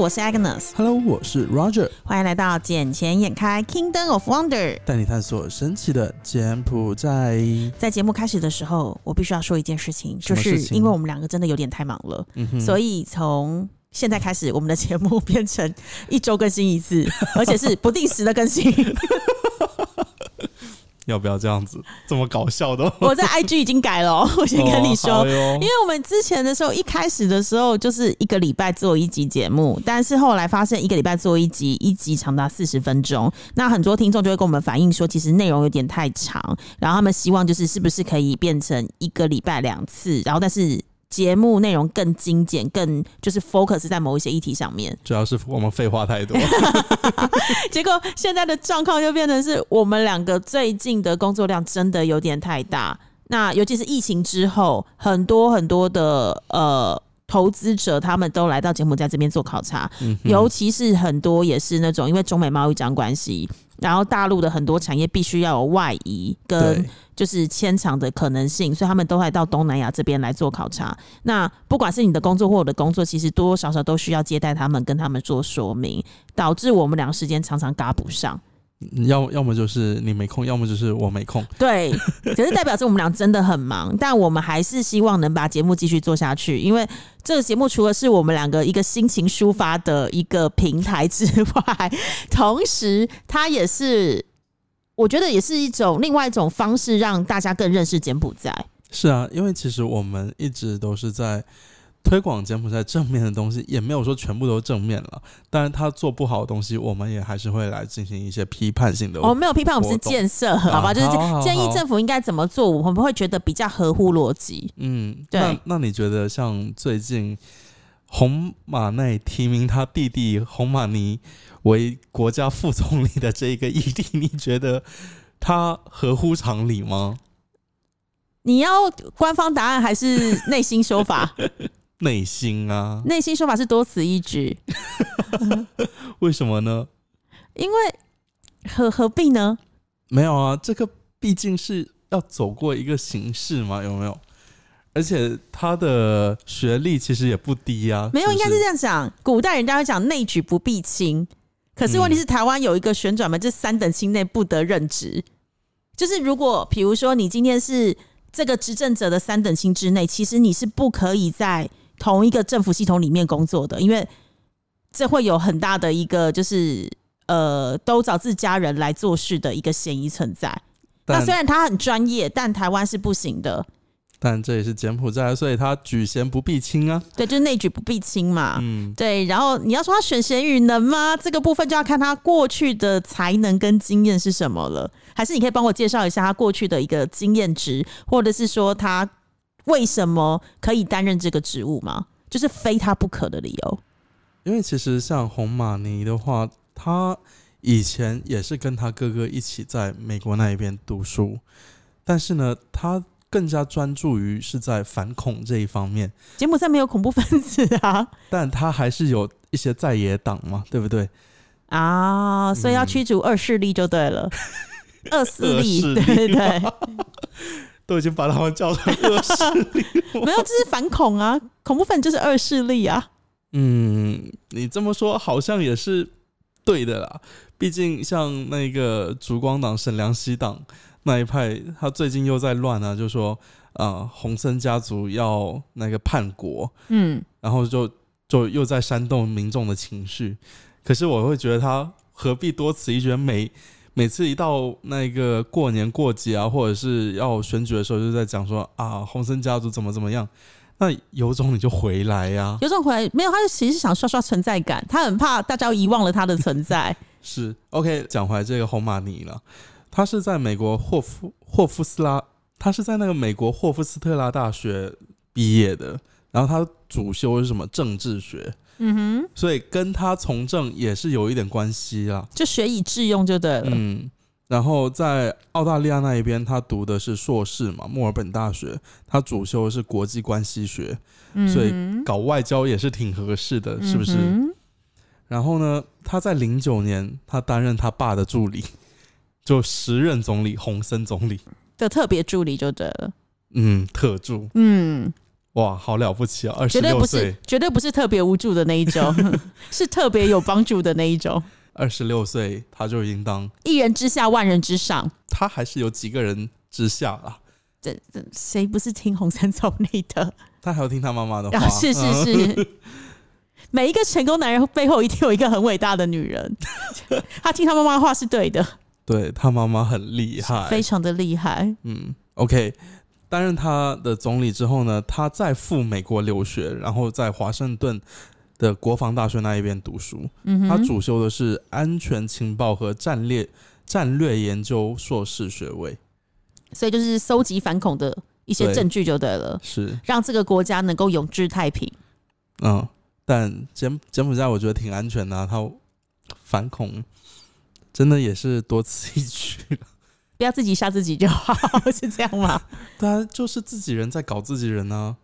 我是 Agnes。Hello，我是 Roger，欢迎来到《捡钱眼开 Kingdom of Wonder》。带你探索神奇的柬埔寨。在节目开始的时候，我必须要说一件事情，就是因为我们两个真的有点太忙了，嗯，所以从现在开始，我们的节目变成一周更新一次，而且是不定时的更新。要不要这样子这么搞笑的？我在 IG 已经改了哦，我先跟你说。哦因为我们之前的时候，一开始的时候就是一个礼拜做一集节目，但是后来发现一个礼拜做一集，一集长达四十分钟，那很多听众就会跟我们反映说，其实内容有点太长，然后他们希望就是是不是可以变成一个礼拜两次，然后但是节目内容更精简，更就是 focus 在某一些议题上面。主要是我们废话太多。结果现在的状况就变成是我们两个最近的工作量真的有点太大。那尤其是疫情之后，很多很多的呃投资者他们都来到柬埔寨这边做考察，嗯尤其是很多也是那种因为中美贸易战关系，然后大陆的很多产业必须要有外移跟，就是迁厂的可能性，所以他们都会到东南亚这边来做考察。那不管是你的工作或我的工作，其实多多少少都需要接待他们，跟他们做说明，导致我们两个时间常常嘎不上。要要么就是你没空，要么就是我没空。对，可是代表着我们俩真的很忙，但我们还是希望能把节目继续做下去，因为这个节目除了是我们两个一个心情抒发的一个平台之外，同时它也是。我觉得也是一种另外一种方式，让大家更认识柬埔寨。是啊，因为其实我们一直都是在推广柬埔寨正面的东西，也没有说全部都正面了。当然，他做不好的东西，我们也还是会来进行一些批判性的。我们没有批判，我们是建设，好吧？就是建议政府应该怎么做，我们会觉得比较合乎逻辑。嗯，对那那你觉得像最近红马内提名他弟弟红马尼为国家副总理的这一个议题，你觉得他合乎常理吗？你要官方答案还是内心说法？内心啊，内心说法是多此一举，为什么呢？因为何何必呢？没有啊，这个毕竟是要走过一个形式嘛，有没有？而且他的学历其实也不低啊，没有，应该是这样讲。古代人家会讲内举不避亲，可是问题是台湾有一个旋转门，这三等亲内不得任职。就是如果比如说你今天是这个执政者的三等亲之内，其实你是不可以在同一个政府系统里面工作的，因为这会有很大的一个就是呃都找自家人来做事的一个嫌疑存在。那虽然他很专业，但台湾是不行的。但这也是柬埔寨，所以他举贤不避亲啊。对，就是内举不避亲嘛。嗯，对，然后你要说他选贤与能吗？这个部分就要看他过去的才能跟经验是什么了。还是你可以帮我介绍一下他过去的一个经验值，或者是说他为什么可以担任这个职务吗？就是非他不可的理由。因为其实像红马尼的话，他以前也是跟他哥哥一起在美国那一边读书，但是呢，他更加专注于是在反恐这一方面，柬埔寨没有恐怖分子啊但他还是有一些在野党嘛，对不对？啊，所以要嗯驱逐二势力就对了，二势力，恶势力对对对，都已经把他们叫成恶势力。没有，这是反恐啊，恐怖分子就是二势力啊。嗯，你这么说好像也是对的啦。毕竟像那个烛光党、沈良熙党那一派，他最近又在乱啊，就说呃，洪森家族要那个叛国，嗯，然后就就又在煽动民众的情绪。可是我会觉得他何必多此一举？每每次一到那个过年过节啊，或者是要选举的时候，就在讲说啊，洪森家族怎么怎么样。那有种你就回来呀、有种回来没有，他其实是想刷刷存在感，他很怕大家遗忘了他的存在。是 OK，讲回来这个红马尼了，他是在美国霍夫霍夫斯拉，他是在那个美国霍夫斯特拉大学毕业的，然后他主修是什么政治学，嗯哼，所以跟他从政也是有一点关系啦。就学以致用就对了。嗯，然后在澳大利亚那一边，他读的是硕士嘛，墨尔本大学，他主修的是国际关系学，嗯所以搞外交也是挺合适的，是不是？嗯然后呢，他在零九年，他担任他爸的助理，就时任总理洪森总理，的特别助理就对了。嗯，特助。嗯，哇，好了不起啊！二十六岁，，绝对不是特别无助的那一种，是特别有帮助的那一种。二十六岁他就应当，一人之下，万人之上。他还是有几个人之下啦。这这谁不是听红三草内的？他还要听他妈妈的话，啊，是是嗯是。每一个成功男人背后一定有一个很伟大的女人，他听他妈妈的话是对的，对他妈妈很厉害，非常的厉害。嗯，OK。担任他的总理之后呢，他再赴美国留学，然后在华盛顿的国防大学那一边读书。嗯，他主修的是安全情报和战略战略研究硕士学位。所以就是搜集反恐的一些证据就对了，是，让这个国家能够永治太平。嗯，但柬柬埔寨我觉得挺安全的、啊，他反恐真的也是多此一举。不要自己吓自己就好，是这样吗？对啊，就是自己人在搞自己人啊。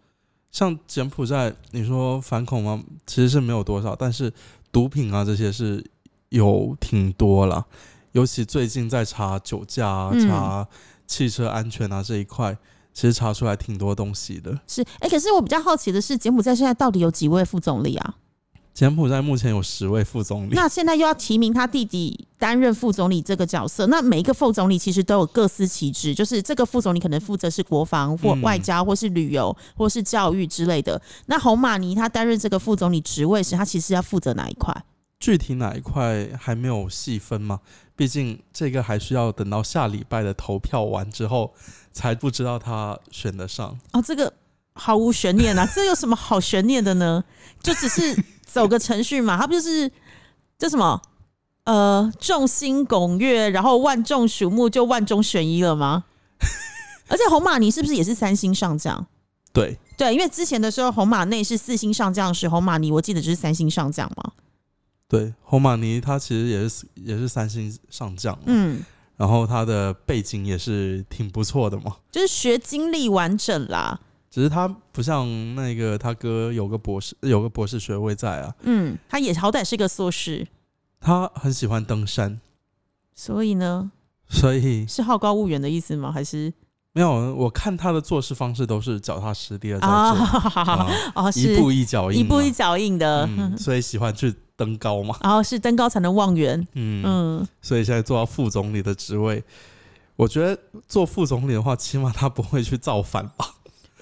像柬埔寨，你说反恐吗？其实是没有多少，但是毒品啊这些是有挺多了。尤其最近在查酒驾啊、嗯查汽车安全啊这一块，其实查出来挺多东西的。是，哎、可是我比较好奇的是，柬埔寨现在到底有几位副总理啊？柬埔寨目前有十位副总理，那现在又要提名他弟弟担任副总理这个角色，那每一个副总理其实都有各司其职，就是这个副总理可能负责是国防或嗯外交，或是旅游，或是教育之类的。那洪马尼他担任这个副总理职位时，他其实要负责哪一块？具体哪一块还没有细分嘛？毕竟这个还需要等到下礼拜的投票完之后，才不知道他选得上。哦，这个毫无悬念啊，这有什么好悬念的呢？就只是走个程序嘛，他不就是叫什么呃众星拱月，然后万众瞩目，就万中选一了吗？而且红马尼是不是也是三星上将？对，对，因为之前的时候红马内是四星上将时，红马尼我记得就是三星上将嘛。对，红马尼他其实也是也是三星上将，嗯，然后他的背景也是挺不错的嘛。就是学经历完整啦。只是他不像那个他哥有个博士有个博士学位在啊，嗯，他也好歹是个硕士，他很喜欢登山，所以呢？所以是好高骛远的意思吗？还是？没有我看他的做事方式都是脚踏实地的在做，啊？啊哦，是一步一脚印嘛，一步一脚印的，嗯，所以喜欢去登高嘛，然后是登高才能望远。嗯，嗯，所以现在做到副总理的职位，我觉得做副总理的话，起码他不会去造反吧。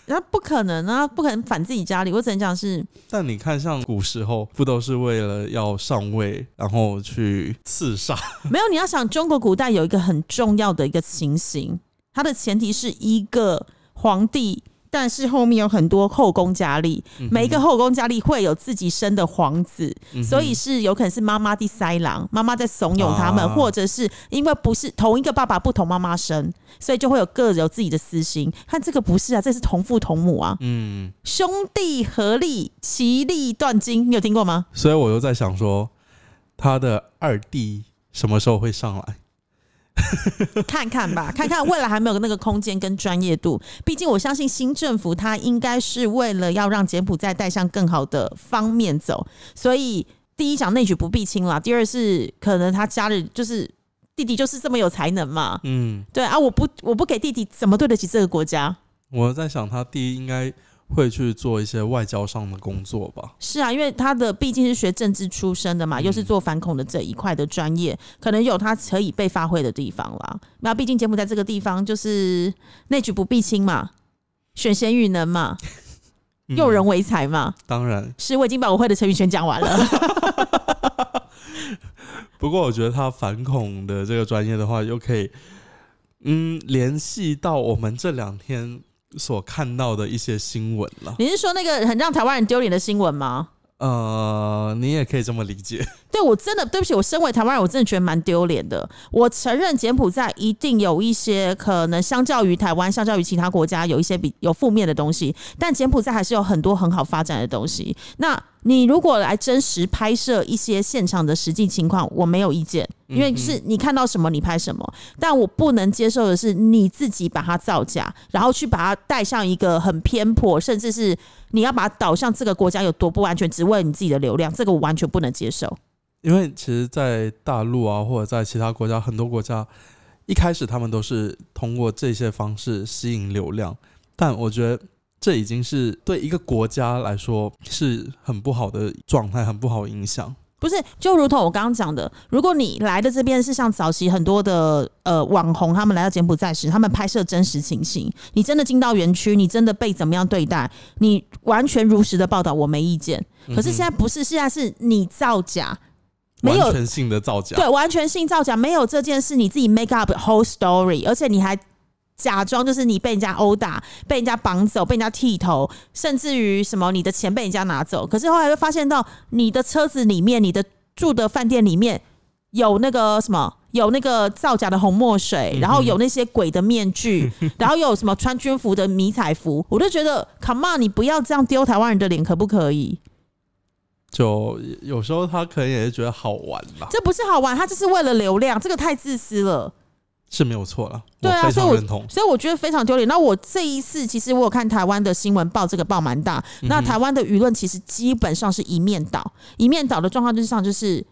那不可能啊，不可能反自己家里。我只能讲是，但你看，像古时候不都是为了要上位，然后去刺杀？没有你要想，中国古代有一个很重要的一个情形，它的前提是一个皇帝。但是后面有很多后宫佳丽，每一个后宫佳丽会有自己生的皇子，嗯所以是有可能是妈妈的塞郎，妈妈在怂恿他们，啊或者是因为不是同一个爸爸不同妈妈生，所以就会有各有自己的私心。看这个不是啊，这是同父同母啊，嗯，兄弟合力，其利断金，你有听过吗？所以我又在想说，他的二弟什么时候会上来？看看吧，看看未来还没有那个空间跟专业度。毕竟我相信新政府他应该是为了要让柬埔寨带向更好的方面走，所以第一讲内举不避亲啦，第二是可能他家里就是弟弟就是这么有才能嘛，嗯，对啊，我不我不给弟弟怎么对得起这个国家？我在想他弟应该会去做一些外交上的工作吧。是啊，因为他的毕竟是学政治出身的嘛，嗯又是做反恐的这一块的专业，可能有他可以被发挥的地方啦。那毕竟柬埔寨这个地方就是内举不避亲嘛，选贤与能嘛，嗯用人为才嘛。当然，是我已经把我会的成语全讲完了。不过我觉得他反恐的这个专业的话，又可以嗯联系到我们这两天所看到的一些新闻了。你是说那个很让台湾人丢脸的新闻吗？呃，你也可以这么理解。对我真的对不起，我身为台湾人，我真的觉得蛮丢脸的。我承认柬埔寨一定有一些可能相较于台湾，相较于其他国家有一些比有负面的东西，但柬埔寨还是有很多很好发展的东西。那你如果来真实拍摄一些现场的实际情况，我没有意见，因为是你看到什么你拍什么。但我不能接受的是你自己把它造假，然后去把它带上一个很偏颇，甚至是你要把它导向这个国家有多不安全，只为了你自己的流量，这个我完全不能接受。因为其实，在大陆啊，或者在其他国家，很多国家一开始他们都是通过这些方式吸引流量，但我觉得这已经是对一个国家来说是很不好的状态，很不好影响。不是，就如同我刚刚讲的，如果你来的这边是像早期很多的呃网红，他们来到柬埔寨时，他们拍摄真实情形，你真的进到园区，你真的被怎么样对待，你完全如实的报道，我没意见。可是现在不是，现在是你造假，没有完全性的造假，对完全性造假，没有这件事，你自己 make up whole story，而且你还假装就是你被人家殴打、被人家绑走、被人家剃头，甚至于什么你的钱被人家拿走。可是后来会发现到你的车子里面、你的住的饭店里面有那个什么。有那个造假的红墨水，然后有那些鬼的面具，然后又有什么穿军服的迷彩服，我就觉得，Come on，你不要这样丢台湾人的脸，可不可以？就有时候他可能也是觉得好玩吧，这不是好玩，他就是为了流量，这个太自私了。是没有错了，对啊，所以我。所以我觉得非常丢脸。那我这一次其实我有看台湾的新闻报，这个报蛮大。那台湾的舆论其实基本上是一面倒，一面倒的状况就是上就是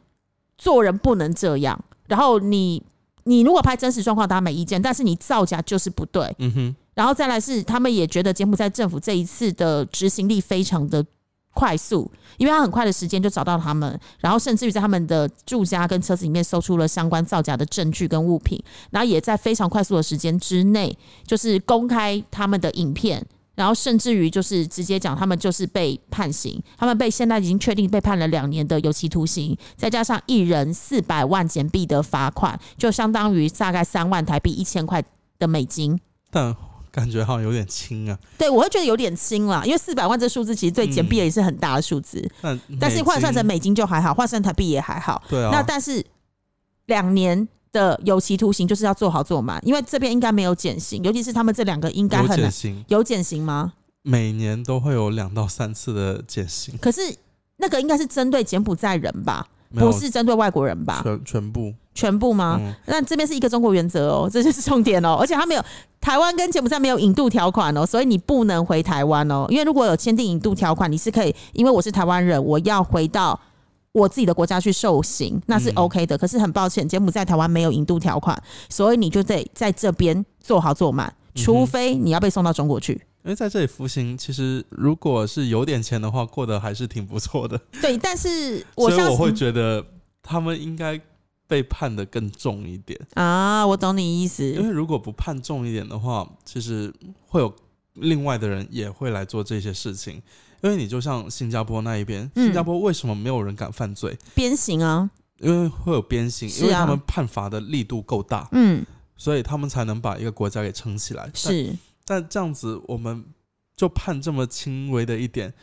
做人不能这样。然后你你如果拍真实状况，大家没意见，但是你造假就是不对。嗯哼，然后再来是他们也觉得柬埔寨政府这一次的执行力非常的快速，因为他很快的时间就找到他们，然后甚至于在他们的住家跟车子里面搜出了相关造假的证据跟物品，然后也在非常快速的时间之内，就是公开他们的影片。然后甚至于就是直接讲，他们就是被判刑，他们被现在已经确定被判了两年的有期徒刑，再加上一人四百万简币的罚款，就相当于大概三万台币一千块的美金。但感觉好像有点轻啊。对，我会觉得有点轻啦，因为四百万这数字其实对简币也是很大的数字，嗯但是换算成美美金就还好，换算台币也还好。金对啊，那但是两年的有期徒刑就是要做好做满，因为这边应该没有减刑，尤其是他们这两个应该很有减刑吗？每年都会有两到三次的减刑，可是那个应该是针对柬埔寨人吧，不是针对外国人吧？全全部。全部吗？嗯，那这边是一个中国原则哦，这就是重点哦。而且他没有台湾跟柬埔寨没有引渡条款哦，所以你不能回台湾哦。因为如果有签订引渡条款，你是可以，因为我是台湾人，我要回到我自己的国家去受刑，那是嗯 OK 的。可是很抱歉，柬埔寨台湾没有引渡条款，所以你就得在这边做好做满，嗯除非你要被送到中国去。因为在这里服刑，其实如果是有点钱的话，过得还是挺不错的。对，但是所以我会觉得他们应该被判的更重一点。啊，我懂你意思。因为如果不判重一点的话，其实会有另外的人也会来做这些事情。因为你就像新加坡那一边，嗯新加坡为什么没有人敢犯罪？鞭刑啊，因为会有鞭刑，啊因为他们判罚的力度够大，嗯，所以他们才能把一个国家给撑起来。但是。但这样子，我们就判这么轻微的一点，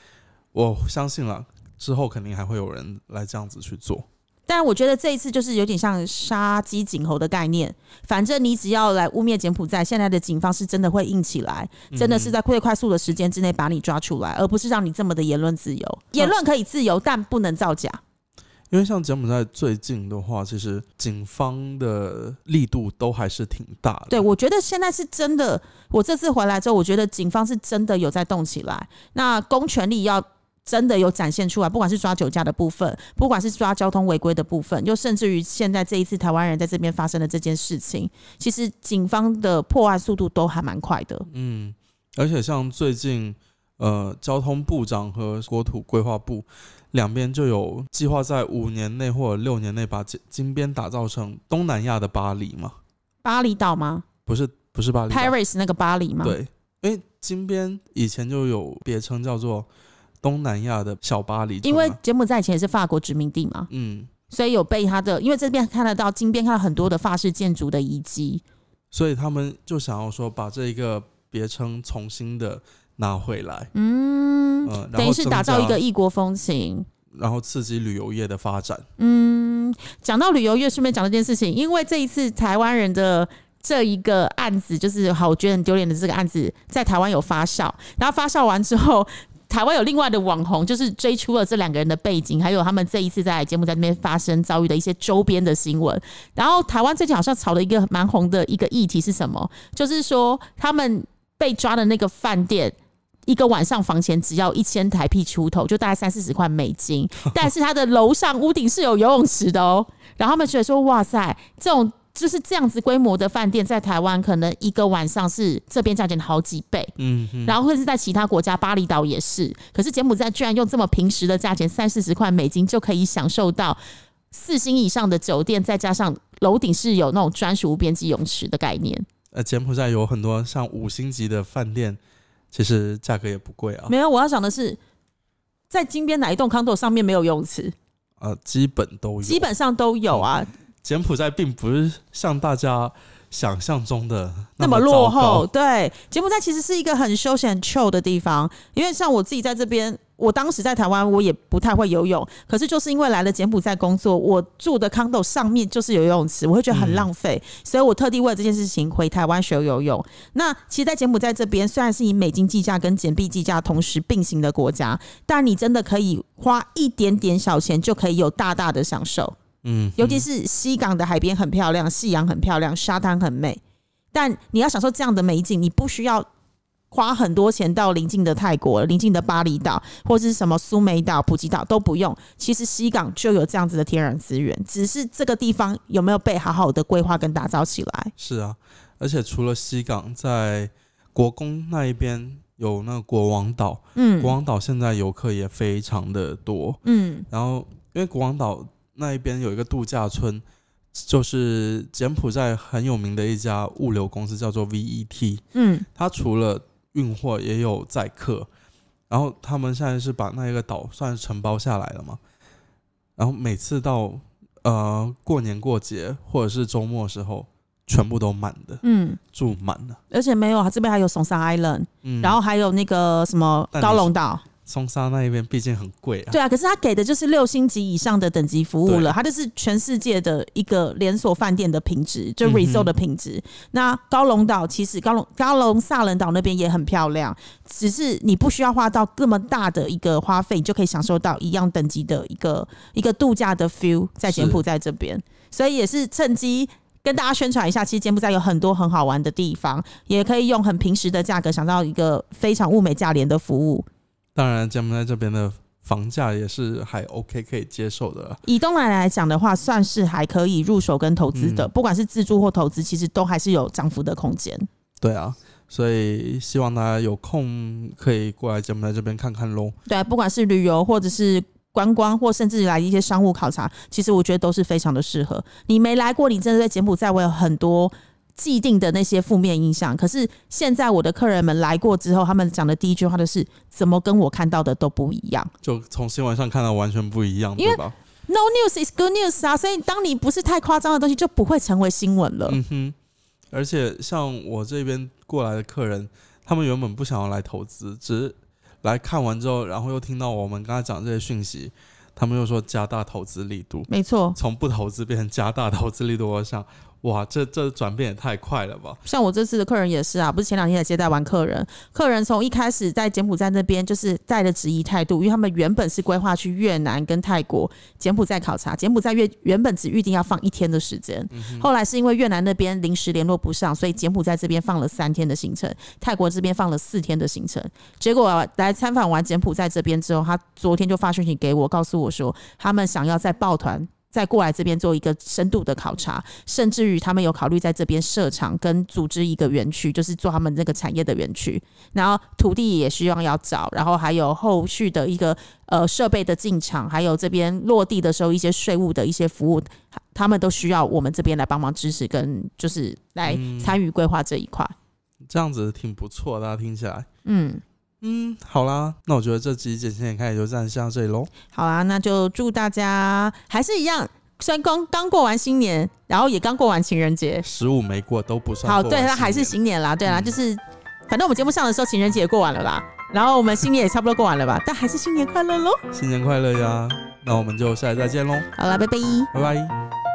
我相信了，之后肯定还会有人来这样子去做。但我觉得这一次就是有点像杀鸡儆猴的概念，反正你只要来污蔑柬埔寨，现在的警方是真的会硬起来，真的是在最快速的时间之内把你抓出来，而不是让你这么的言论自由。言论可以自由，但不能造假。因为像柬埔寨最近的话，其实警方的力度都还是挺大的。对，我觉得现在是真的。我这次回来之后，我觉得警方是真的有在动起来。那公权力要真的有展现出来，不管是抓酒驾的部分，不管是抓交通违规的部分，又甚至于现在这一次台湾人在这边发生的这件事情，其实警方的破案速度都还蛮快的。嗯，而且像最近，呃，交通部长和国土规划部两边就有计划在五年内或者六年内把金金边打造成东南亚的巴黎嘛？巴厘岛吗不是，不是巴厘岛？Paris 那个巴黎吗？，对，因为金边以前就有别称叫做东南亚的小巴黎，因为柬埔寨以前也是法国殖民地嘛，嗯，所以有被它的，因为这边看得到金边看到很多的法式建筑的遗迹。所以他们就想要说把这一个别称重新的拿回来，嗯，等于是打造一个异国风情。然后刺激旅游业的发展。嗯，讲到旅游业，顺便讲这件事情，因为这一次台湾人的这一个案子，就是好，我觉得很丢脸的这个案子，在台湾有发酵，然后发酵完之后。台湾有另外的网红，就是追出了这两个人的背景，还有他们这一次在节目在那边发生遭遇的一些周边的新闻。然后台湾最近好像炒了一个蛮红的一个议题是什么？就是说他们被抓的那个饭店。一个晚上房钱只要一千台币出头，就大概三四十块美金。但是它的楼上屋顶是有游泳池的哦。然后他们觉得说，哇塞，这种就是这样子规模的饭店，在台湾可能一个晚上是这边价钱的好几倍，嗯哼，然后或者是在其他国家，巴厘岛也是。可是柬埔寨居然用这么平时的价钱，三四十块美金就可以享受到四星以上的酒店，再加上楼顶是有那种专属无边际泳池的概念。呃，柬埔寨有很多像五星级的饭店，其实价格也不贵啊。没有，我要讲的是，在金边哪一栋 condo 上面没有游泳池？呃，基本都有，基本上都有啊。柬埔寨并不是像大家想象中的那么落后。对，柬埔寨其实是一个很休闲、很 chill 的地方。因为像我自己在这边，我当时在台湾，我也不太会游泳。可是就是因为来了柬埔寨工作，我住的 condo 上面就是有游泳池，我会觉得很浪费，所以我特地为了这件事情回台湾学游泳。那其实，在柬埔寨这边，虽然是以美金计价跟柬币计价同时并行的国家，但你真的可以花一点点小钱，就可以有大大的享受。嗯，尤其是西港的海边很漂亮，夕阳很漂亮，沙滩很美。但你要享受这样的美景，你不需要花很多钱到邻近的泰国、邻近的巴厘岛或者是什么苏梅岛、普吉岛都不用。其实西港就有这样子的天然资源，只是这个地方有没有被好好的规划跟打造起来？是啊，而且除了西港，在国公那一边有那个国王岛，嗯国王岛现在游客也非常的多。嗯然后因为国王岛那一边有一个度假村，就是柬埔寨很有名的一家物流公司，叫做 VET。嗯它除了运货，也有载客。然后他们现在是把那一个岛算是承包下来了嘛。然后每次到呃过年过节或者是周末的时候，全部都满的，嗯，住满了。而且没有，这边还有松山 Island，、嗯，然后还有那个什么高龙岛。松沙那一边毕竟很贵啊。对啊，可是他给的就是六星级以上的等级服务了，对它就是全世界的一个连锁饭店的品质，就 resort 的品质。那高龙岛其实高龙高龙萨伦岛那边也很漂亮，只是你不需要花到这么大的一个花费，你就可以享受到一样等级的一个一个度假的 feel 在柬埔寨这边，所以也是趁机。跟大家宣传一下，其实柬埔寨有很多很好玩的地方，也可以用很平时的价格享到一个非常物美价廉的服务。当然，柬埔寨这边的房价也是还 OK 可以接受的。以东南来讲的话，算是还可以入手跟投资的，嗯不管是自住或投资，其实都还是有涨幅的空间。对啊，所以希望大家有空可以过来柬埔寨这边看看喽。对啊，不管是旅游或者是观光，或甚至来一些商务考察，其实我觉得都是非常的适合。你没来过，你真的在柬埔寨我有很多既定的那些负面印象。可是现在我的客人们来过之后，他们讲的第一句话就是：怎么跟我看到的都不一样就从新闻上看到完全不一样，因为对吧？？No news is good news 啊！所以当你不是太夸张的东西，就不会成为新闻了。嗯哼，而且像我这边过来的客人，他们原本不想要来投资，只是来看完之后，然后又听到我们刚才讲这些讯息，他们又说加大投资力度，没错，从不投资变成加大投资力度，我想，哇，这这转变也太快了吧！像我这次的客人也是啊，不是前两天才接待完客人，客人从一开始在柬埔寨那边就是带着质疑态度，因为他们原本是规划去越南跟泰国、柬埔寨考察，柬埔寨越原本只预定要放一天的时间，后来是因为越南那边临时联络不上，所以柬埔寨这边放了三天的行程，泰国这边放了四天的行程。结果、啊、来参访完柬埔寨这边之后，他昨天就发讯息给我，告诉我说他们想要再抱团。再过来这边做一个深度的考察，甚至于他们有考虑在这边设厂跟组织一个园区，就是做他们这个产业的园区。然后土地也希望要找，然后还有后续的一个呃设备的进场，还有这边落地的时候一些税务的一些服务，他们都需要我们这边来帮忙支持，跟就是来参与规划这一块。这样子挺不错的，大家听起来。嗯，嗯，好啦，那我觉得这集简先点看也就暂时到这里喽。好啦，那就祝大家还是一样。虽然刚刚过完新年，然后也刚过完情人节，十五没过都不算好，对，那还是新年啦，对啦，嗯就是反正我们节目上的时候，情人节也过完了啦，然后我们新年也差不多过完了吧，但还是新年快乐喽！新年快乐呀！那我们就下次再见喽，好啦，拜拜。拜拜。